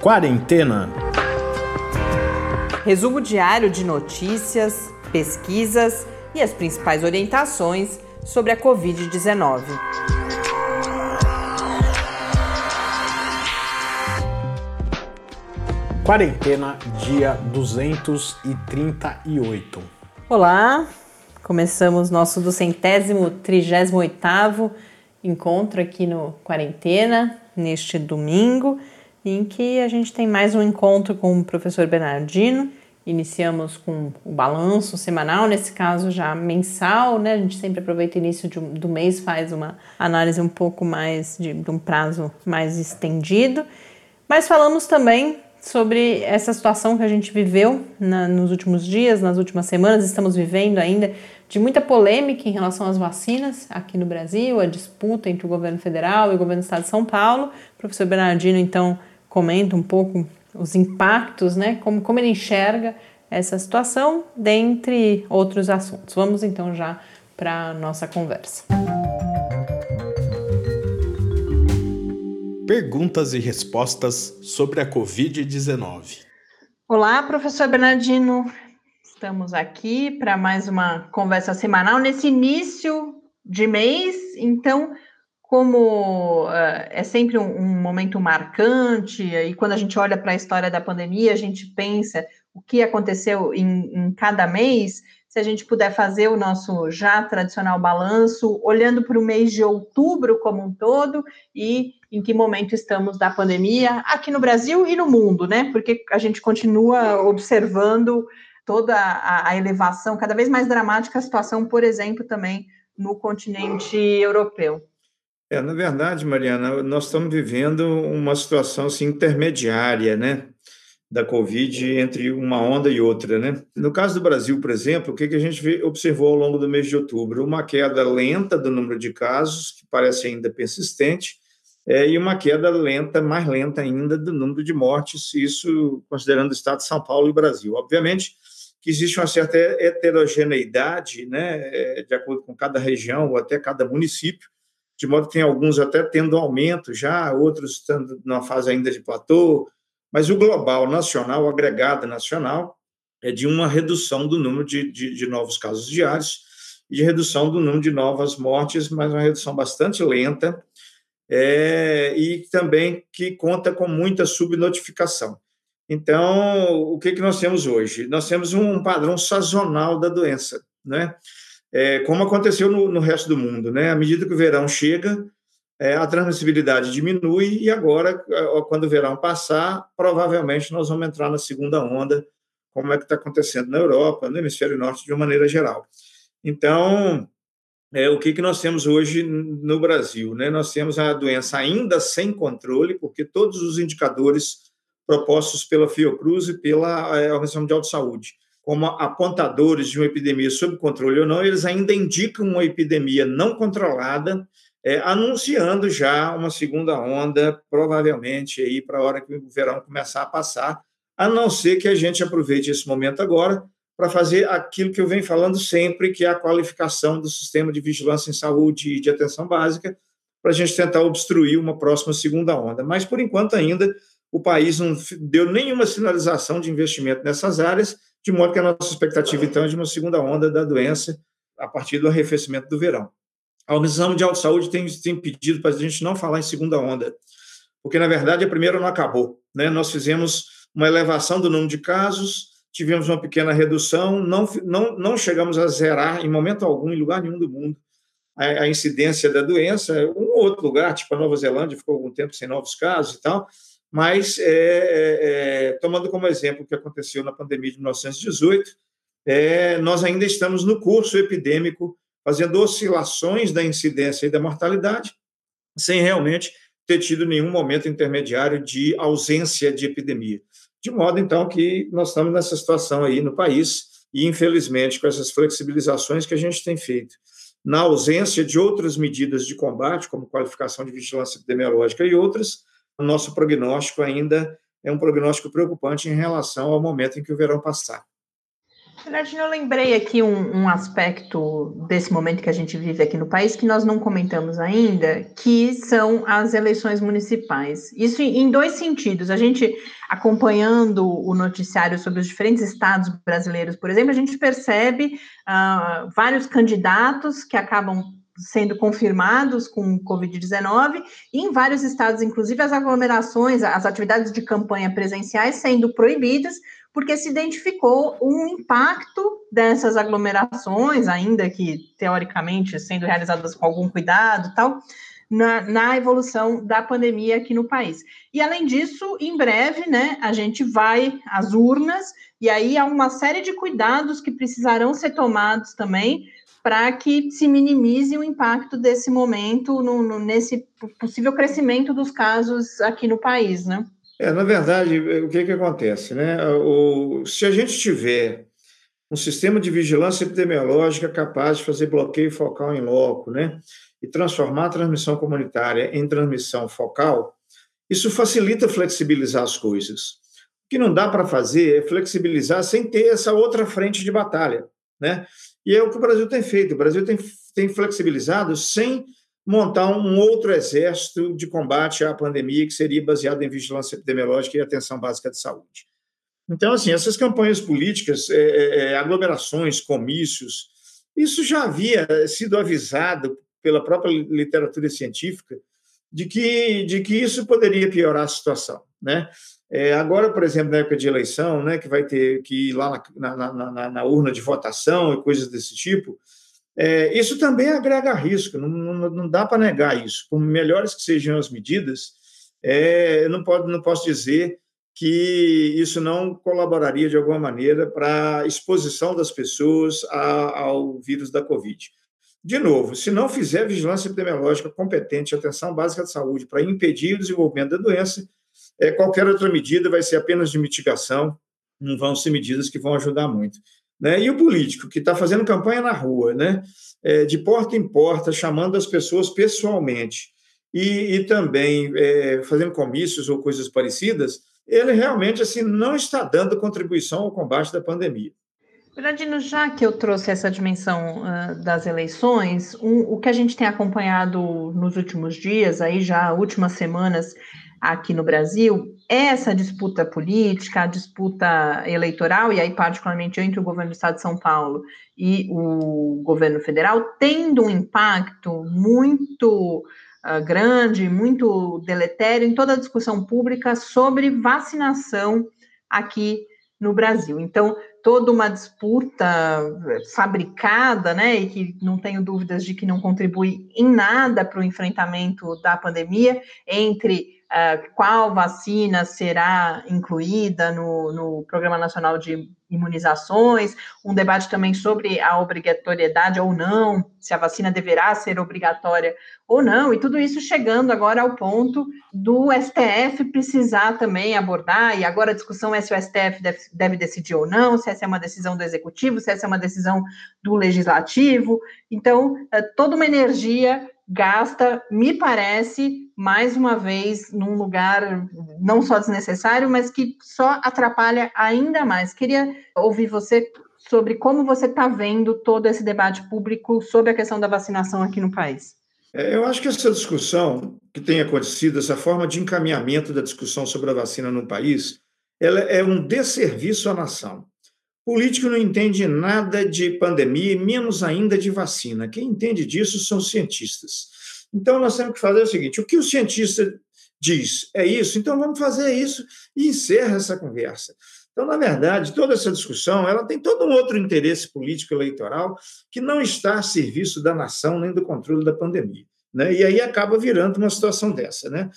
Quarentena. Resumo diário de notícias, pesquisas e as principais orientações sobre a Covid-19. Quarentena, dia 238. Olá, começamos nosso duzentésimo, trigésimo oitavo encontro aqui no Quarentena, neste domingo, em que a gente tem mais um encontro com o professor Bernardino. Iniciamos com o balanço semanal, nesse caso já mensal, né? A gente sempre aproveita o início de, do mês, faz uma análise um pouco mais de, de um prazo mais estendido. Mas falamos também sobre essa situação que a gente viveu na, nos últimos dias, nas últimas semanas, estamos vivendo ainda de muita polêmica em relação às vacinas aqui no Brasil, a disputa entre o governo federal e o governo do estado de São Paulo. O professor Bernardino, então, comenta um pouco os impactos, né, como, como ele enxerga essa situação, dentre outros assuntos. Vamos então já para a nossa conversa. Perguntas e respostas sobre a Covid-19. Olá, professor Bernardino. Estamos aqui para mais uma conversa semanal nesse início de mês. Então, como uh, é sempre um, um, momento marcante, e quando a gente olha para a história da pandemia, a gente pensa o que aconteceu em, em cada mês. Se a gente puder fazer o nosso já tradicional balanço, olhando para o mês de outubro como um todo e em que momento estamos da pandemia aqui no Brasil e no mundo, né? Porque a gente continua observando toda a, a elevação, cada vez mais dramática a situação, por exemplo, também no continente europeu. É, na verdade, Mariana, nós estamos vivendo uma situação assim, intermediária, né, da Covid entre uma onda e outra, né? No caso do Brasil, por exemplo, o que, que a gente observou ao longo do mês de outubro? Uma queda lenta do número de casos, que parece ainda persistente, é, e uma queda lenta, mais lenta ainda, do número de mortes, isso considerando o estado de São Paulo e Brasil. Obviamente, que existe uma certa heterogeneidade, né, é, de acordo com cada região ou até cada município, de modo que tem alguns até tendo aumento já, outros estando numa fase ainda de platô, mas o global nacional, o agregado nacional, é de uma redução do número de, de, de novos casos diários e de redução do número de novas mortes, mas uma redução bastante lenta, é, e também que conta com muita subnotificação. Então, o que, que nós temos hoje? Nós temos um padrão sazonal da doença, né? É, como aconteceu no, no, resto do mundo, né? À medida que o verão chega, é, a transmissibilidade diminui e agora, é, quando o verão passar, provavelmente nós vamos entrar na segunda onda, como é que está acontecendo na Europa, no hemisfério norte de uma maneira geral. Então, é, o que, que nós temos hoje no Brasil? Né? Nós temos a doença ainda sem controle, porque todos os indicadores propostos pela Fiocruz e pela eh, Organização Mundial de Saúde, como apontadores de uma epidemia sob controle ou não, eles ainda indicam uma epidemia não controlada, é, anunciando já uma segunda onda, provavelmente aí para a hora que o verão começar a passar, a não ser que a gente aproveite esse momento agora para fazer aquilo que eu venho falando sempre, que é a qualificação do sistema de vigilância em saúde e de atenção básica, para a gente tentar obstruir uma próxima segunda onda. Mas, por enquanto, ainda o país não deu nenhuma sinalização de investimento nessas áreas, de modo que a nossa expectativa, então, é de uma segunda onda da doença a partir do arrefecimento do verão. A Organização Mundial de Saúde tem, tem pedido para a gente não falar em segunda onda, porque, na verdade, a primeira não acabou. Né? Nós fizemos uma elevação do número de casos, tivemos uma pequena redução, não, não, não chegamos a zerar, em momento algum, em lugar nenhum do mundo, a, a incidência da doença. Um ou outro lugar, tipo a Nova Zelândia, ficou algum tempo sem novos casos e tal, mas, é, é, é, tomando como exemplo o que aconteceu na pandemia de 1918, é, nós ainda estamos no curso epidêmico, fazendo oscilações da incidência e da mortalidade, sem realmente ter tido nenhum momento intermediário de ausência de epidemia. De modo, então, que nós estamos nessa situação aí no país, e infelizmente, com essas flexibilizações que a gente tem feito, na ausência de outras medidas de combate, como qualificação de vigilância epidemiológica e outras, o nosso prognóstico ainda é um prognóstico preocupante em relação ao momento em que o verão passar. Bernardino, eu lembrei aqui um, um, aspecto desse momento que a gente vive aqui no país que nós não comentamos ainda, que são as eleições municipais. Isso em dois sentidos. A gente, acompanhando o noticiário sobre os diferentes estados brasileiros, por exemplo, a gente percebe uh, vários candidatos que acabam sendo confirmados com Covid-19, e em vários estados, inclusive, as aglomerações, as atividades de campanha presenciais sendo proibidas, porque se identificou um impacto dessas aglomerações, ainda que teoricamente sendo realizadas com algum cuidado tal, na, na, evolução da pandemia aqui no país. E além disso, em breve, né, a gente vai às urnas, e aí há uma série de cuidados que precisarão ser tomados também para que se minimize o impacto desse momento no, no, nesse possível crescimento dos casos aqui no país, né? É, na verdade, o que, que acontece? Né? O, se a gente tiver um sistema de vigilância epidemiológica capaz de fazer bloqueio focal em loco, né? e transformar a transmissão comunitária em transmissão focal, isso facilita flexibilizar as coisas. O que não dá para fazer é flexibilizar sem ter essa outra frente de batalha. Né? E é o que o Brasil tem feito. O Brasil tem, tem flexibilizado sem montar um outro exército de combate à pandemia que seria baseado em vigilância epidemiológica e atenção básica de saúde. Então, assim, essas campanhas políticas, é, é, é aglomerações, comícios, isso já havia sido avisado pela própria literatura científica de que, de que isso poderia piorar a situação, né? É, agora, por exemplo, na época de eleição, né, que vai ter que ir lá na, na, na, na urna de votação e coisas desse tipo, é, isso também agrega risco, não, não, não dá para negar isso. Por melhores que sejam as medidas, é, eu não, pode, não posso dizer que isso não colaboraria de alguma maneira para a exposição das pessoas a, ao vírus da Covid. De novo, se não fizer vigilância epidemiológica competente, atenção básica de saúde para impedir o desenvolvimento da doença, é, qualquer outra medida vai ser apenas de mitigação, não vão ser medidas que vão ajudar muito. Né? E o político, que está fazendo campanha na rua, né? É, de porta em porta, chamando as pessoas pessoalmente, e, e também é, fazendo comícios ou coisas parecidas, ele realmente assim não está dando contribuição ao combate da pandemia. Bernardino, já que eu trouxe essa dimensão uh, das eleições, um, o que a gente tem acompanhado nos últimos dias, aí já últimas semanas, aqui no Brasil essa disputa política, a disputa eleitoral, e aí, particularmente entre o governo do Estado de São Paulo e o governo federal, tendo um impacto muito uh, grande, muito deletério em toda a discussão pública sobre vacinação aqui no Brasil. Então, toda uma disputa fabricada, né, e que não tenho dúvidas de que não contribui em nada para o enfrentamento da pandemia entre uh, qual vacina será incluída no, no Programa Nacional de Imunizações, um debate também sobre a obrigatoriedade ou não, se a vacina deverá ser obrigatória ou não, e tudo isso chegando agora ao ponto do STF precisar também abordar, e agora a discussão é se o STF deve, deve decidir ou não, se essa é uma decisão do executivo, se essa é uma decisão do legislativo. Então, é toda uma energia gasta, me parece, mais uma vez, num lugar não só desnecessário, mas que só atrapalha ainda mais. Queria ouvir você sobre como você está vendo todo esse debate público sobre a questão da vacinação aqui no país. É, eu acho que essa discussão que tem acontecido, essa forma de encaminhamento da discussão sobre a vacina no país, ela é um desserviço à nação. Político não entende nada de pandemia, menos ainda de vacina. Quem entende disso são cientistas. Então, nós temos que fazer o seguinte: o que o cientista diz é isso, então vamos fazer isso e encerra essa conversa. Então, na verdade, toda essa discussão ela tem todo um outro interesse político eleitoral que não está a serviço da nação nem do controle da pandemia. Né? E aí acaba virando uma situação dessa. Né?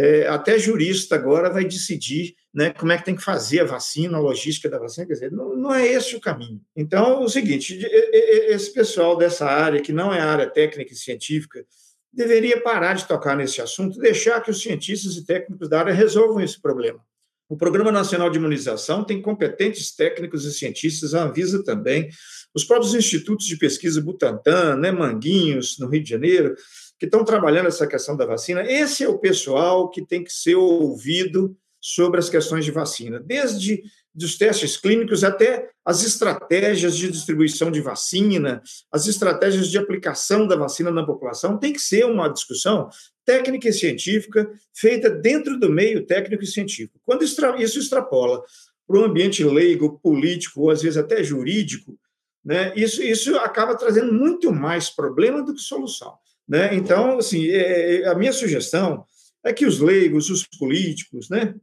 É, até jurista agora vai decidir né, como é que tem que fazer a vacina, a logística da vacina, quer dizer, não, não é esse o caminho. Então, o seguinte, esse pessoal dessa área, que não é área técnica e científica, deveria parar de tocar nesse assunto, deixar que os cientistas e técnicos da área resolvam esse problema. O Programa Nacional de Imunização tem competentes técnicos e cientistas, a Anvisa também, os próprios institutos de pesquisa Butantan, né, Manguinhos, no Rio de Janeiro, que estão trabalhando essa questão da vacina. Esse é o pessoal que tem que ser ouvido sobre as questões de vacina, desde dos testes clínicos até as estratégias de distribuição de vacina, as estratégias de aplicação da vacina na população, tem que ser uma discussão técnica e científica feita dentro do meio técnico e científico. Quando isso extrapola para um ambiente leigo, político, ou às vezes até jurídico, né, isso, isso acaba trazendo muito mais problema do que solução. Né? Então, assim, é, é, a minha sugestão é que os leigos, os políticos, né,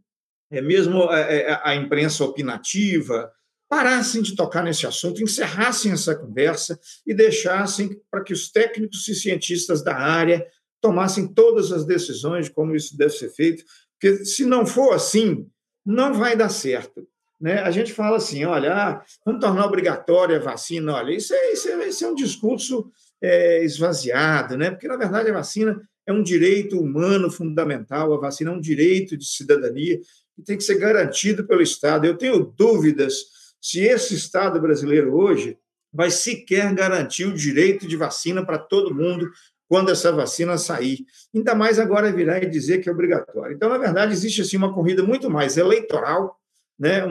é mesmo a, é, é, a imprensa opinativa, parassem de tocar nesse assunto, encerrassem essa conversa e deixassem para que os técnicos e cientistas da área tomassem todas as decisões de como isso deve ser feito, porque se não for assim, não vai dar certo. Né? A gente fala assim, olha, ah, vamos tornar obrigatória a vacina, olha, isso é, isso é, isso é um discurso é, esvaziado, né? porque, na verdade, a vacina é um direito humano fundamental, a vacina é um direito de cidadania que tem que ser garantido pelo Estado. Eu tenho dúvidas se esse Estado brasileiro hoje vai sequer garantir o direito de vacina para todo mundo quando essa vacina sair. Ainda mais agora virar e dizer que é obrigatório. Então, na verdade, existe assim uma corrida muito mais eleitoral, né,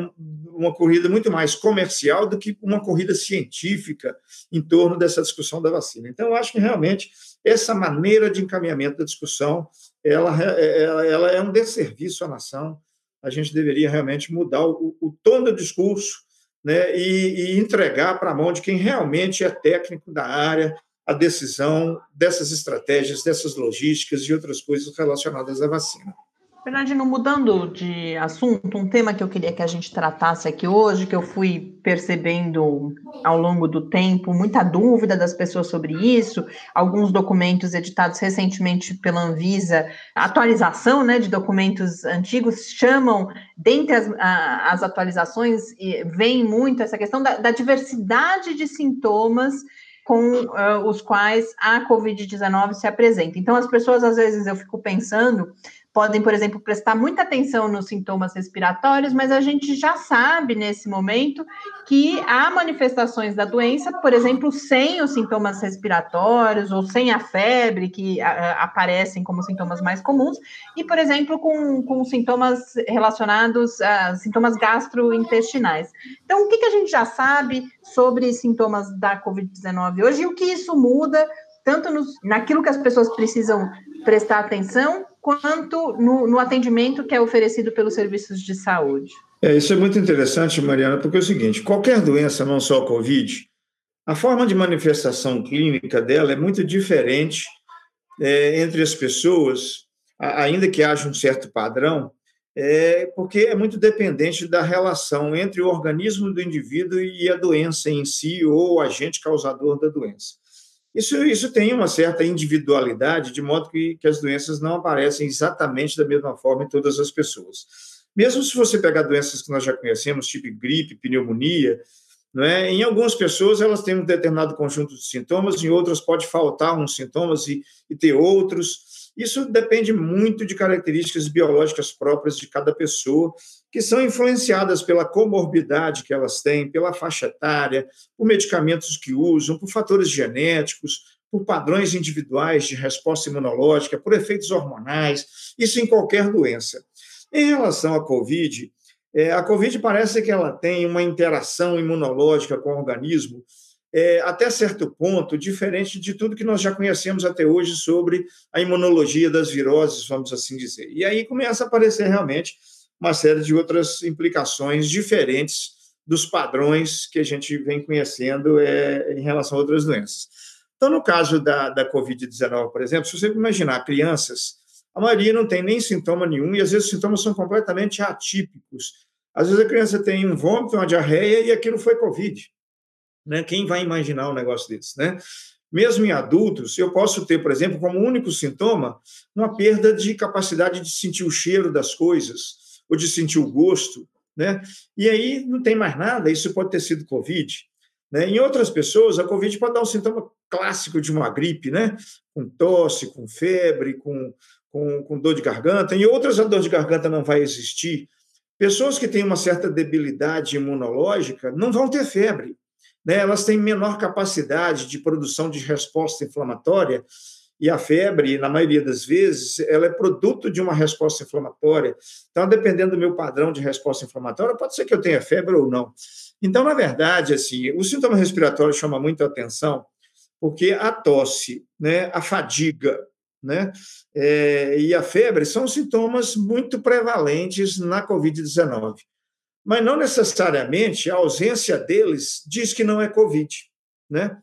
uma corrida muito mais comercial do que uma corrida científica em torno dessa discussão da vacina. Então, eu acho que realmente essa maneira de encaminhamento da discussão ela, ela, ela é um desserviço à nação. A gente deveria realmente mudar o, o tom do discurso né, e, e entregar para a mão de quem realmente é técnico da área a decisão dessas estratégias, dessas logísticas e outras coisas relacionadas à vacina. Bernardino, mudando de assunto, um tema que eu queria que a gente tratasse aqui hoje, que eu fui percebendo ao longo do tempo, muita dúvida das pessoas sobre isso, alguns documentos editados recentemente pela Anvisa, atualização né, de documentos antigos, chamam, dentre as, as atualizações, vem muito essa questão da, da diversidade de sintomas com uh, os quais a Covid-19 se apresenta. Então, as pessoas, às vezes, eu fico pensando, podem, por exemplo, prestar muita atenção nos sintomas respiratórios, mas a gente já sabe nesse momento que há manifestações da doença, por exemplo, sem os sintomas respiratórios ou sem a febre, que a, aparecem como sintomas mais comuns, e, por exemplo, com, com sintomas relacionados a sintomas gastrointestinais. Então, o que, que a gente já sabe sobre sintomas da Covid-19 hoje e o que isso muda tanto nos, naquilo que as pessoas precisam prestar atenção, quanto no, no atendimento que é oferecido pelos serviços de saúde. É, isso é muito interessante, Mariana, porque é o seguinte: qualquer doença, não só a Covid, a forma de manifestação clínica dela é muito diferente é, entre as pessoas, ainda que haja um certo padrão, é, porque é muito dependente da relação entre o organismo do indivíduo e a doença em si, ou o agente causador da doença. Isso, isso tem uma certa individualidade, de modo que, que as doenças não aparecem exatamente da mesma forma em todas as pessoas. Mesmo se você pegar doenças que nós já conhecemos, tipo gripe, pneumonia, é? em algumas pessoas elas têm um determinado conjunto de sintomas, em outras pode faltar uns sintomas e, e ter outros. Isso depende muito de características biológicas próprias de cada pessoa, que são influenciadas pela comorbidade que elas têm, pela faixa etária, por medicamentos que usam, por fatores genéticos, por padrões individuais de resposta imunológica, por efeitos hormonais, isso em qualquer doença. Em relação à COVID, é, a COVID parece que ela tem uma interação imunológica com o organismo é, até certo ponto, diferente de tudo que nós já conhecemos até hoje sobre a imunologia das viroses, vamos assim dizer. E aí começa a aparecer realmente uma série de outras implicações diferentes dos padrões que a gente vem conhecendo é, em relação a outras doenças. Então, no caso da, da Covid-19, por exemplo, se você imaginar crianças, a maioria não tem nem sintoma nenhum e às vezes os sintomas são completamente atípicos. Às vezes a criança tem um vômito, uma diarreia e aquilo foi Covid. Né? Quem vai imaginar um negócio desse? Né? Mesmo em adultos, eu posso ter, por exemplo, como único sintoma, uma perda de capacidade de sentir o cheiro das coisas, ou de sentir o gosto, né? E aí não tem mais nada, isso pode ter sido Covid. Né? Em outras pessoas, a Covid pode dar um sintoma clássico de uma gripe, né? Com tosse, com febre, com, com, com dor de garganta. Em outras, a dor de garganta não vai existir. Pessoas que têm uma certa debilidade imunológica não vão ter febre né, elas têm menor capacidade de produção de resposta inflamatória E a febre, na maioria das vezes, ela é produto de uma resposta inflamatória. Então, dependendo do meu padrão de resposta inflamatória, pode ser que eu tenha febre ou não. Então, na verdade, assim, o sintoma respiratório chama muito atenção, porque a tosse, né, a fadiga, né, é, e a febre são sintomas muito prevalentes na COVID-19. Mas não necessariamente a ausência deles diz que não é COVID, né?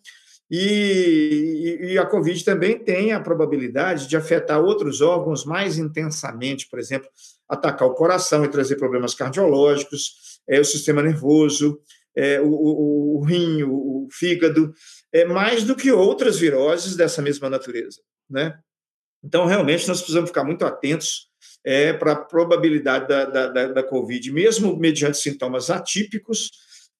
E, e, a Covid também tem a probabilidade de afetar outros órgãos mais intensamente, por exemplo, atacar o coração e trazer problemas cardiológicos, é, o sistema nervoso, é, o, o, o, rim, o, o, fígado, é, mais do que outras viroses dessa mesma natureza. Né? Então, realmente, nós precisamos ficar muito atentos é, para a probabilidade da, da, da, da Covid, mesmo mediante sintomas atípicos,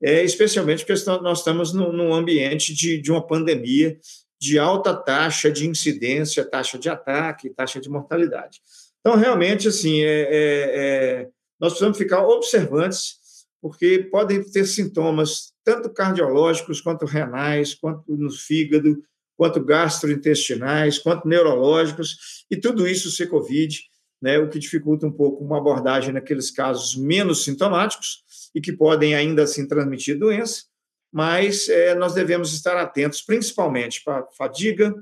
é, especialmente porque nós estamos num ambiente de, de uma pandemia de alta taxa de incidência, taxa de ataque, taxa de mortalidade. Então, realmente, assim, é, é, é, nós precisamos ficar observantes, porque podem ter sintomas tanto cardiológicos, quanto renais, quanto no fígado, quanto gastrointestinais, quanto neurológicos, e tudo isso ser COVID, né, o que dificulta um pouco uma abordagem naqueles casos menos sintomáticos, e que podem ainda assim transmitir doença, mas é, nós devemos estar atentos principalmente para fadiga,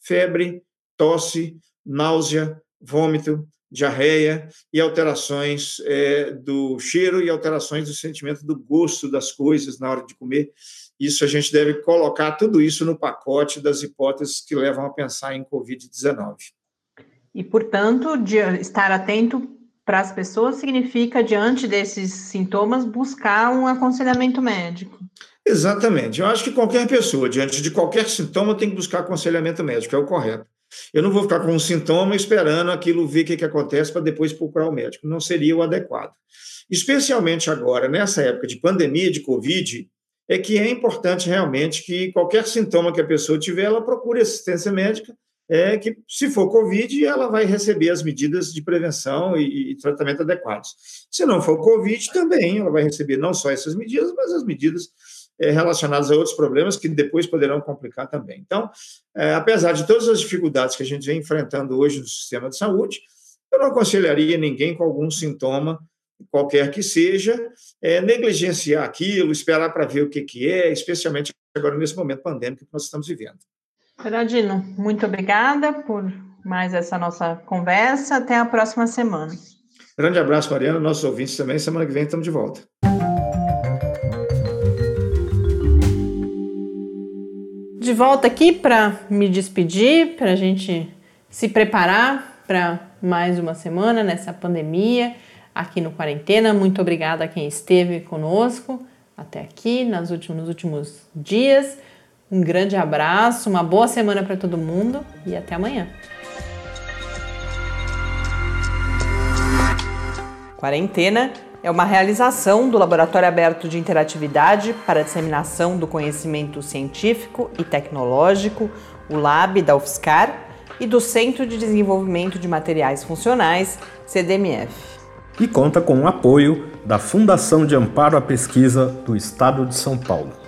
febre, tosse, náusea, vômito, diarreia e alterações é, do cheiro e alterações do sentimento do gosto das coisas na hora de comer. Isso a gente deve colocar tudo isso no pacote das hipóteses que levam a pensar em Covid-19. E, portanto, estar atento para as pessoas significa, diante desses sintomas, buscar um aconselhamento médico. Exatamente. Eu acho que qualquer pessoa, diante de qualquer sintoma, tem que buscar aconselhamento médico, é o correto. Eu não vou ficar com um sintoma esperando aquilo ver o que, que acontece para depois procurar o médico. Não seria o adequado. Especialmente agora, nessa época de pandemia, de Covid, é que é importante realmente que qualquer sintoma que a pessoa tiver, ela procure assistência médica é que, se for Covid, ela vai receber as medidas de prevenção e, e, tratamento adequados. Se não for Covid, também ela vai receber não só essas medidas, mas as medidas é, relacionadas a outros problemas que depois poderão complicar também. Então, é, apesar de todas as dificuldades que a gente vem enfrentando hoje no sistema de saúde, eu não aconselharia ninguém com algum sintoma, qualquer que seja, é, negligenciar aquilo, esperar para ver o que, que é, especialmente agora nesse momento pandêmico que nós estamos vivendo. Geraldino, muito obrigada por mais essa nossa conversa. Até a próxima semana. Grande abraço, Mariana, nossos ouvintes também. Semana que vem estamos de volta. De volta aqui para me despedir, para a gente se preparar para mais uma semana nessa pandemia, aqui no Quarentena. Muito obrigada a quem esteve conosco até aqui nos últimos, nos últimos dias. Um grande abraço, uma boa semana para todo mundo e até amanhã. Quarentena é uma realização do Laboratório Aberto de Interatividade para a Disseminação do Conhecimento Científico e Tecnológico, o LAB da UFSCar, e do Centro de Desenvolvimento de Materiais Funcionais, CDMF. E conta com o apoio da Fundação de Amparo à Pesquisa do Estado de São Paulo.